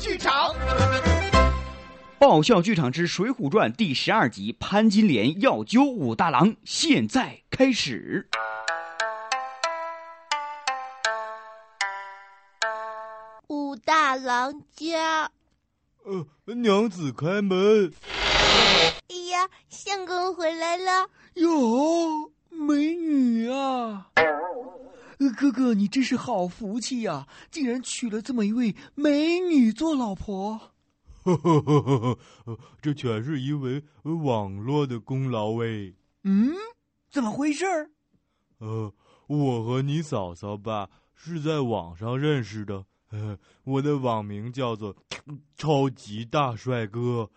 剧场。爆笑剧场之《水浒传》第十二集：潘金莲要救武大郎，现在开始。武大郎家，呃，娘子开门。哎呀，相公回来了。哟，美女啊！哥哥，你真是好福气呀，竟然娶了这么一位美女做老婆。呵呵呵呵呵，这全是因为网络的功劳喂。嗯，怎么回事？呃，我和你嫂嫂吧是在网上认识的。呃，我的网名叫做超级大帅哥。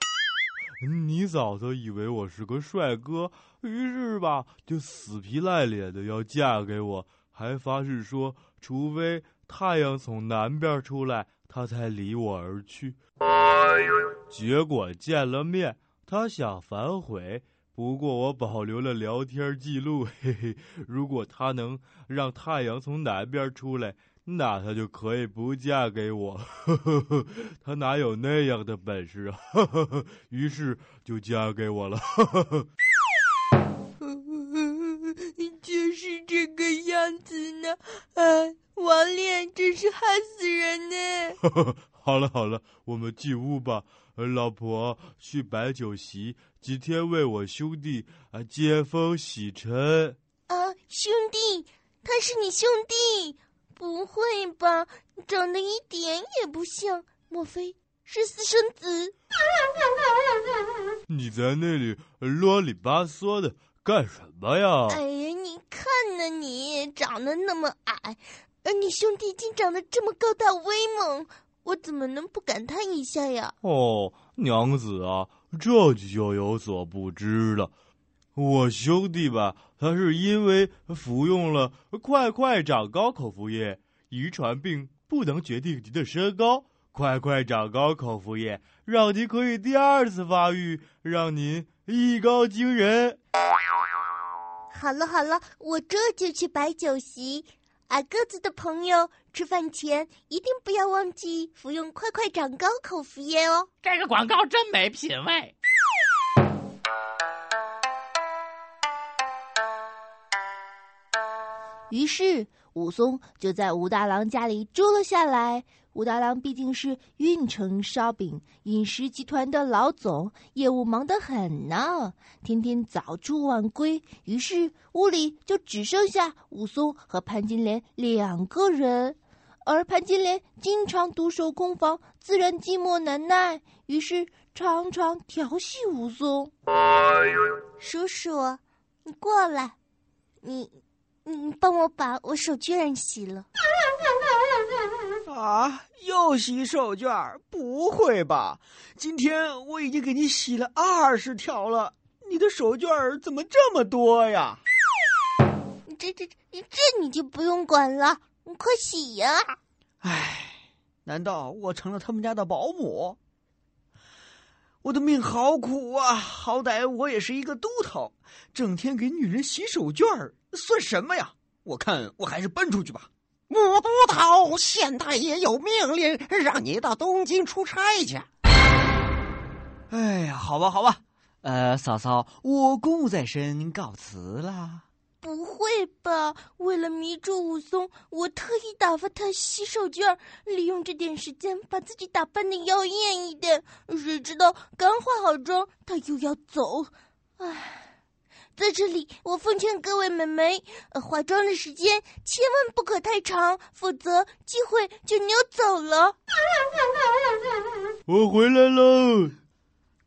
你嫂嫂以为我是个帅哥，于是吧就死皮赖脸的要嫁给我。还发誓说，除非太阳从南边出来，他才离我而去。结果见了面，他想反悔，不过我保留了聊天记录。嘿嘿，如果他能让太阳从南边出来，那他就可以不嫁给我。呵呵呵，他哪有那样的本事啊？呵呵呵，于是就嫁给我了。呵呵呵。害死人呢！好了好了，我们进屋吧。老婆去摆酒席，今天为我兄弟啊接风洗尘。啊，兄弟，他是你兄弟？不会吧，长得一点也不像，莫非是私生子？你在那里啰里吧嗦的。干什么呀？哎呀，你看呢，你长得那么矮，而你兄弟竟长得这么高大威猛，我怎么能不感叹一下呀？哦，娘子啊，这就有所不知了。我兄弟吧，他是因为服用了快快长高口服液，遗传病不能决定您的身高，快快长高口服液让您可以第二次发育，让您艺高惊人。好了好了，我这就去摆酒席。矮个子的朋友，吃饭前一定不要忘记服用快快长高口服液哦。这个广告真没品位。于是武松就在武大郎家里住了下来。武大郎毕竟是运城烧饼饮食集团的老总，业务忙得很呢，天天早出晚归。于是屋里就只剩下武松和潘金莲两个人，而潘金莲经常独守空房，自然寂寞难耐，于是常常调戏武松。叔叔，你过来，你，你帮我把我手绢洗了。啊！又洗手绢？不会吧？今天我已经给你洗了二十条了，你的手绢怎么这么多呀？这这这这你就不用管了，你快洗呀！唉，难道我成了他们家的保姆？我的命好苦啊！好歹我也是一个都头，整天给女人洗手绢算什么呀？我看我还是搬出去吧。武都头，县太爷有命令，让你到东京出差去。哎呀，好吧，好吧，呃，嫂嫂，我公务在身，告辞了。不会吧？为了迷住武松，我特意打发他洗手绢，利用这点时间把自己打扮的妖艳一点。谁知道刚化好妆，他又要走。唉。在这里，我奉劝各位美眉，化妆的时间千万不可太长，否则机会就溜走了。我回来了，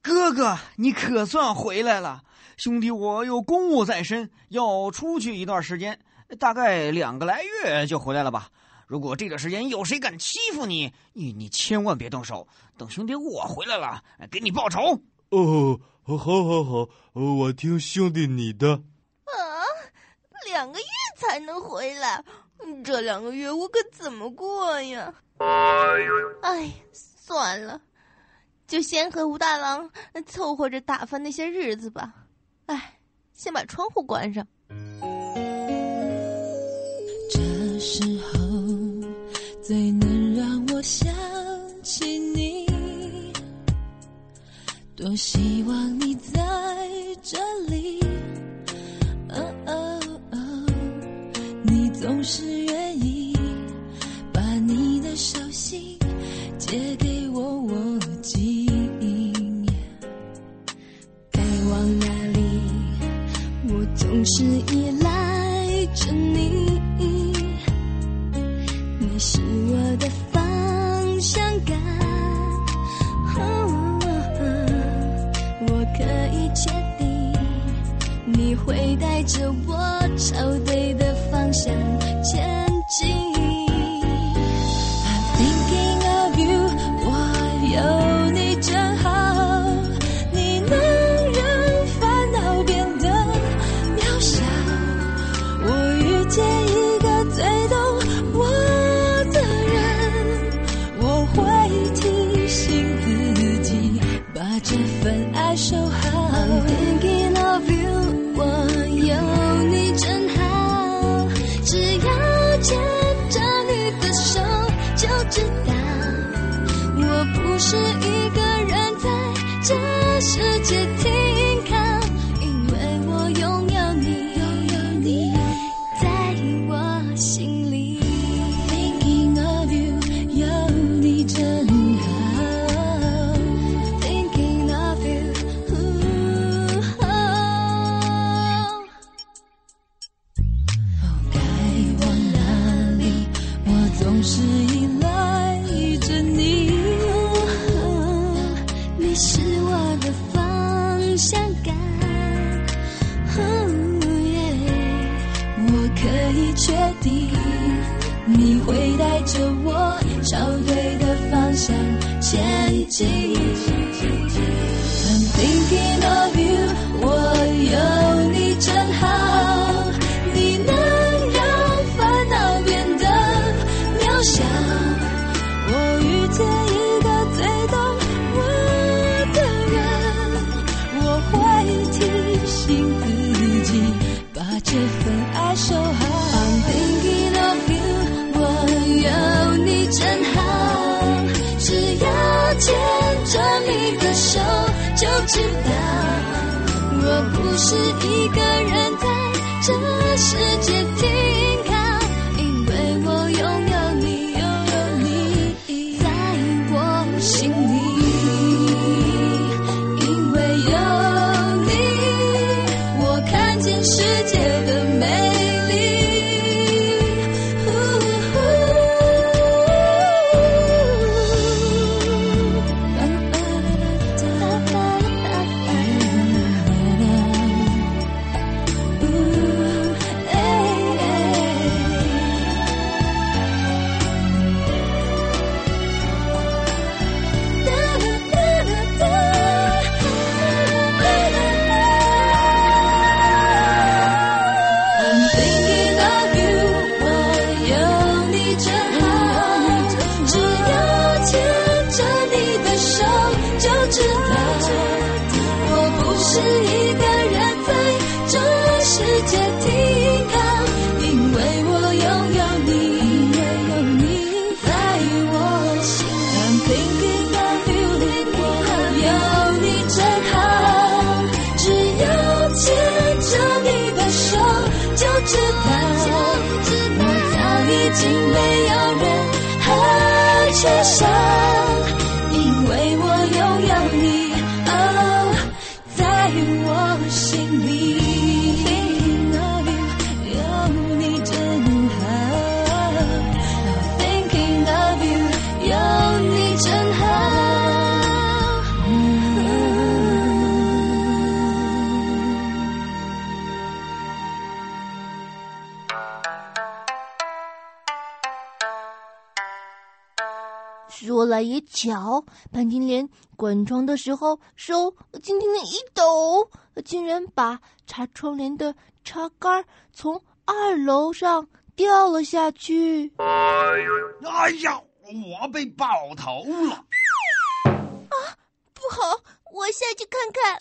哥哥，你可算回来了。兄弟，我有公务在身，要出去一段时间，大概两个来月就回来了吧。如果这段时间有谁敢欺负你，你你千万别动手。等兄弟我回来了，给你报仇。哦。好，好，好，我听兄弟你的。啊，两个月才能回来，这两个月我可怎么过呀？哎，算了，就先和吴大郎凑合着打发那些日子吧。哎先把窗户关上。这时候最能让我想起你多希望是一个人在这世界停靠因为我拥有你拥有你在我心里。也巧，潘金莲关窗的时候手轻轻的一抖，竟然把插窗帘的插杆从二楼上掉了下去。哎呀，我被爆头了！啊，不好，我下去看看。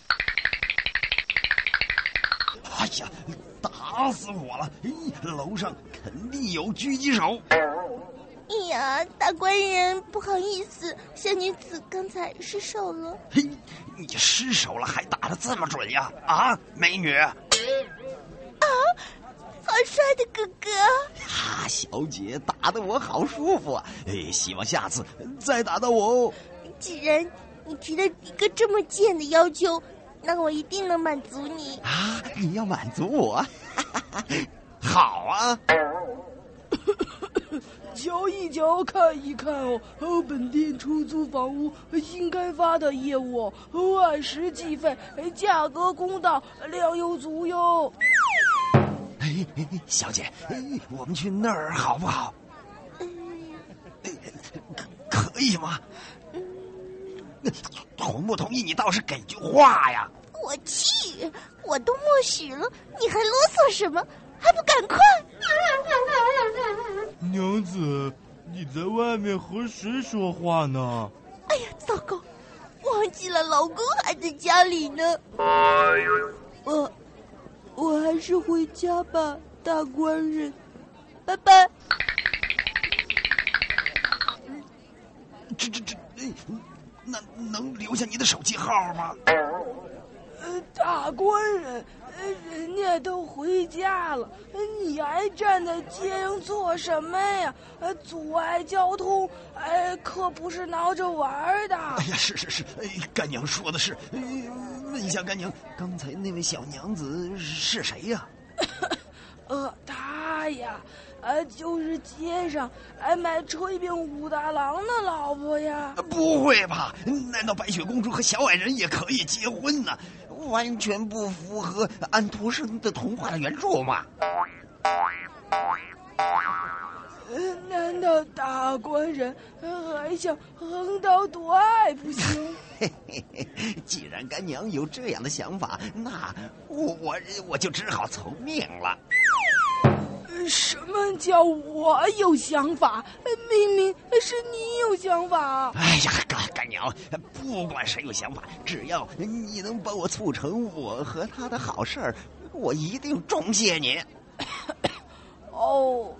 哎呀，打死我了！楼上肯定有狙击手。呀，大官人，不好意思，小女子刚才失手了。嘿，你失手了还打的这么准呀？啊，美女！啊好帅的哥哥！哈，小姐打的我好舒服啊！哎，希望下次再打到我哦。既然你提了一个这么贱的要求，那我一定能满足你。啊，你要满足我？好啊！瞧一瞧，看一看哦，哦，本店出租房屋新开发的业务哦，按时计费，价格公道，量又足哟。哎，哎小姐，哎我们去那儿好不好？可以吗？同不同意？你倒是给句话呀！我去，我都默许了，你还啰嗦什么？还不赶快！娘子，你在外面和谁说话呢？哎呀，糟糕，忘记了老公还在家里呢。我，我还是回家吧，大官人，拜拜。这这这，哎那能留下你的手机号吗？呃，大官人，呃人家都回家了，呃你还站在街上做什么呀？呃，阻碍交通，哎，可不是闹着玩的。哎呀，是是是，哎，干娘说的是。哎问一下干娘，刚才那位小娘子是谁呀？呃，她呀，呃，就是街上哎卖炊饼武大郎的老婆呀。不会吧？难道白雪公主和小矮人也可以结婚呢？完全不符合安徒生的童话的原著嘛！呃，难道大官人呃还想横刀夺爱不行？嘿嘿嘿，既然干娘有这样的想法，那我我我就只好从命了。呃什么叫我有想法？呃明明是你有想法。哎呀，干干娘，不管谁有想法，只要你能帮我促成我和他的好事儿，我一定重谢你。哦，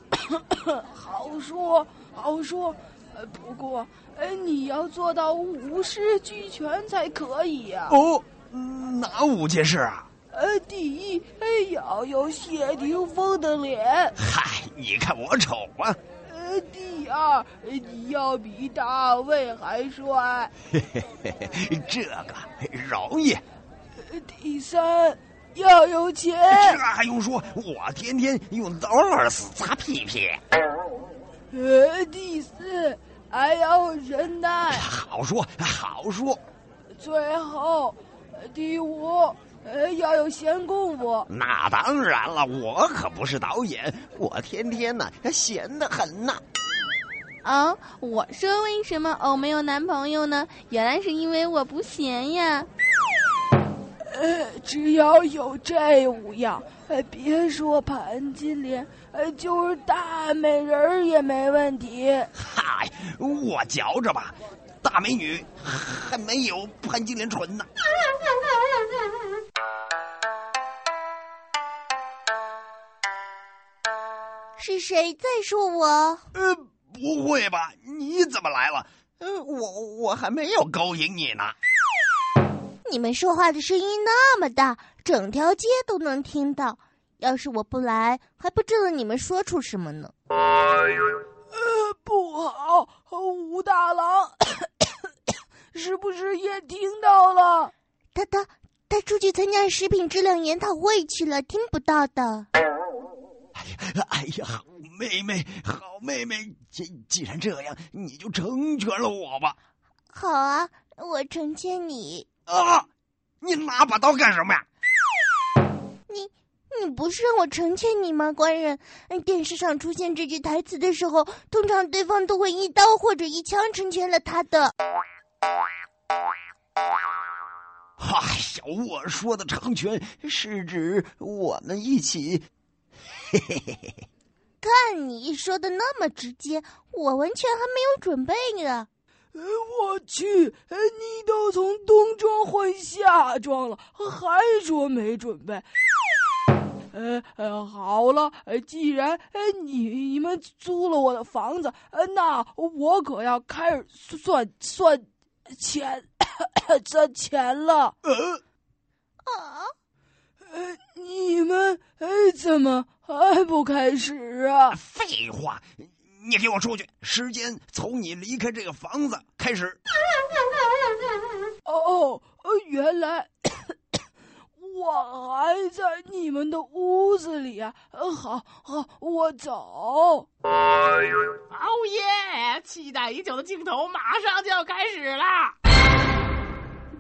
好说好说，呃，不过，呃，你要做到五事俱全才可以呀、哦，嗯哪五件事啊？呃，第一，哎，要有谢霆锋的脸；嗨，你看我丑吗？呃，第二，呃你要比大卫还帅；嘿嘿嘿嘿，这个容易，呃第三，要有钱；这还用说？我天天用 dollars 擦屁屁。呃，第四，还要忍耐；好说好说，最后，呃第五，呃，要有闲工夫。那当然了，我可不是导演，我天天呢闲得很呐。啊，我说为什么偶没有男朋友呢？原来是因为我不闲呀。呃，只要有这五样，呃，别说潘金莲，呃，就是大美人儿也没问题。嗨，我觉着吧，大美女还没有潘金莲纯呢。是谁在说我？呃，不会吧？你怎么来了？呃，我我还没有勾引你呢。你们说话的声音那么大，整条街都能听到。要是我不来，还不知道你们说出什么呢。呃，不好，武大郎 是不是也听到了？他他他出去参加食品质量研讨会去了，听不到的。哎呀，好妹妹，好妹妹，既既然这样，你就成全了我吧。好啊，我成全你。啊！你拿把刀干什么呀？你你不是让我成全你吗，官人？嗯电视上出现这句台词的时候，通常对方都会一刀或者一枪成全了他的。哎呀，我说的成全是指我们一起。嘿嘿嘿看你说的那么直接，我完全还没有准备呢。呃，我去，呃你都从冬装换夏装了，还说没准备？呃呃，好了，呃，既然呃你你们租了我的房子，呃，那我可要开始算算钱 算钱了。啊，呃，你们呃怎么还不开始啊？废话，你给我出去！时间从你离开这个房子开始。哦，呃原来 我还在你们的屋子里啊！呃好好，我走。哦耶！期待已久的镜头马上就要开始啦！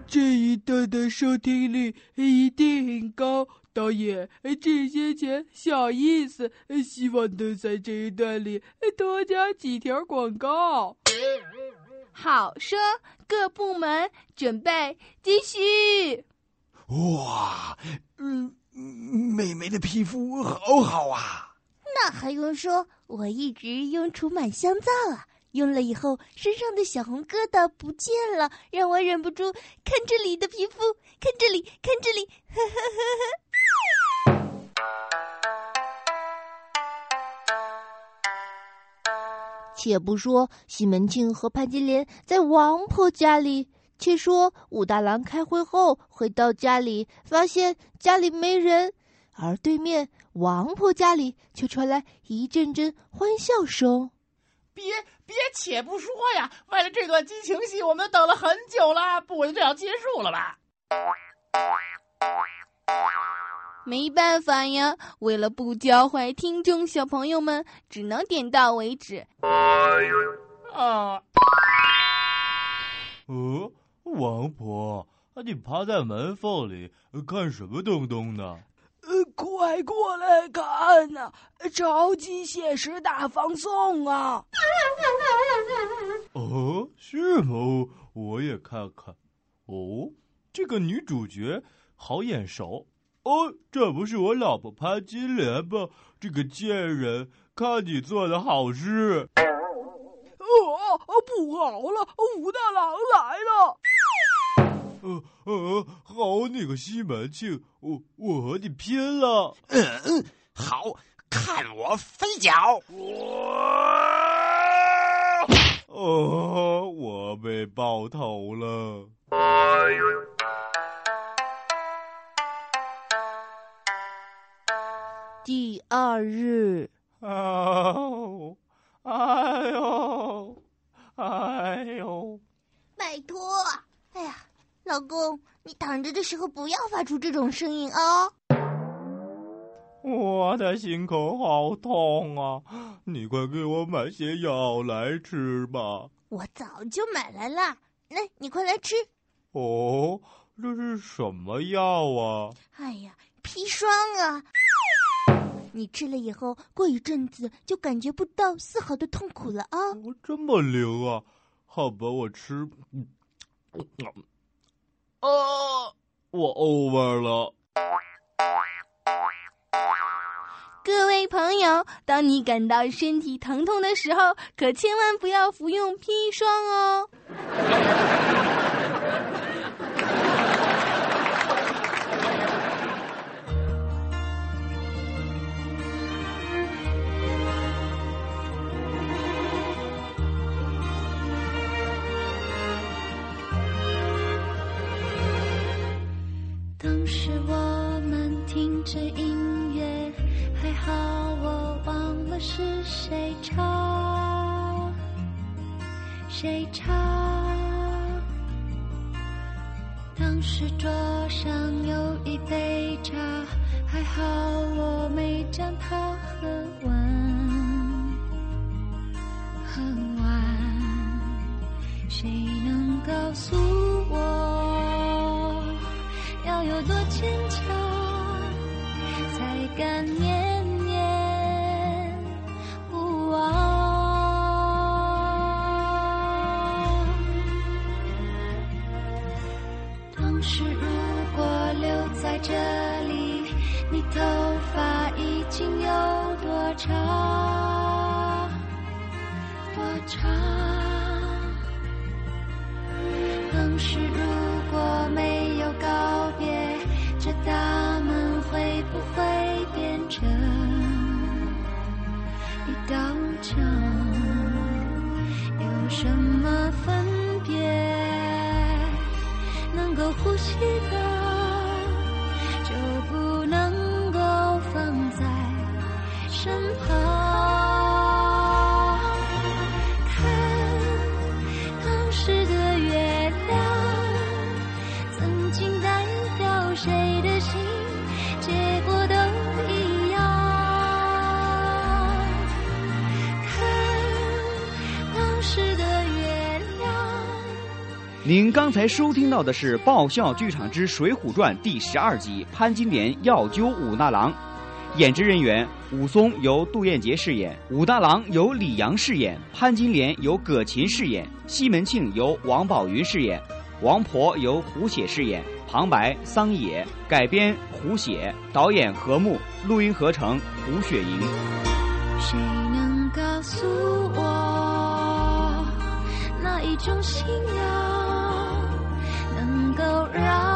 这一段的收听率一定很高。导演，这些钱小意思，希望能在这一段里多加几条广告。好说，各部门准备继续。哇，嗯，美眉的皮肤好好啊！那还用说？我一直用除螨香皂啊，用了以后身上的小红疙瘩不见了，让我忍不住看这里的皮肤，看这里，看这里，呵呵呵呵。且不说西门庆和潘金莲在王婆家里，且说武大郎开会后回到家里，发现家里没人，而对面王婆家里却传来一阵阵欢笑声。别别，且不说呀，为了这段激情戏，我们等了很久了，不会就这样结束了吧？没办法呀，为了不教坏听众小朋友们，只能点到为止。啊，哦，王婆，你趴在门缝里看什么东东呢？呃，快过来看呐、超级现实大放送啊！哦，是吗？我也看看。哦，这个女主角好眼熟。哦，这不是我老婆潘金莲吧？这个贱人，看你做的好事。哦，不好了，武大郎来了！呃呃，好你个西门庆，我我和你拼了！嗯，好看我飞脚！哦，我被爆头了。第二日，啊，哎呦，哎呦！拜托，哎呀，老公，你躺着的时候不要发出这种声音哦。我的心口好痛啊！你快给我买些药来吃吧。我早就买来了，来，你快来吃。哦，这是什么药啊？哎呀，砒霜啊！你吃了以后，过一阵子就感觉不到丝毫的痛苦了啊、哦，这么灵啊！好吧，我吃。嗯，啊，我 over 了。各位朋友，当你感到身体疼痛的时候，可千万不要服用砒霜哦。谁唱。当时桌上有一杯茶，还好我没将它喝完，喝完。谁能告诉长当时如果没有告别这大门会不会变成？一道墙有什么分别？能够呼吸的您刚才收听到的是《爆笑剧场之水浒传》第十二集《潘金莲要揪武大郎》，演职人员：武松由杜彦杰饰演，武大郎由李阳饰演，潘金莲由葛琴饰演，西门庆由王宝云饰演，王婆由胡写饰演，旁白桑野，改编胡写，导演何木，录音合成胡雪莹。谁能告诉我那一种信仰让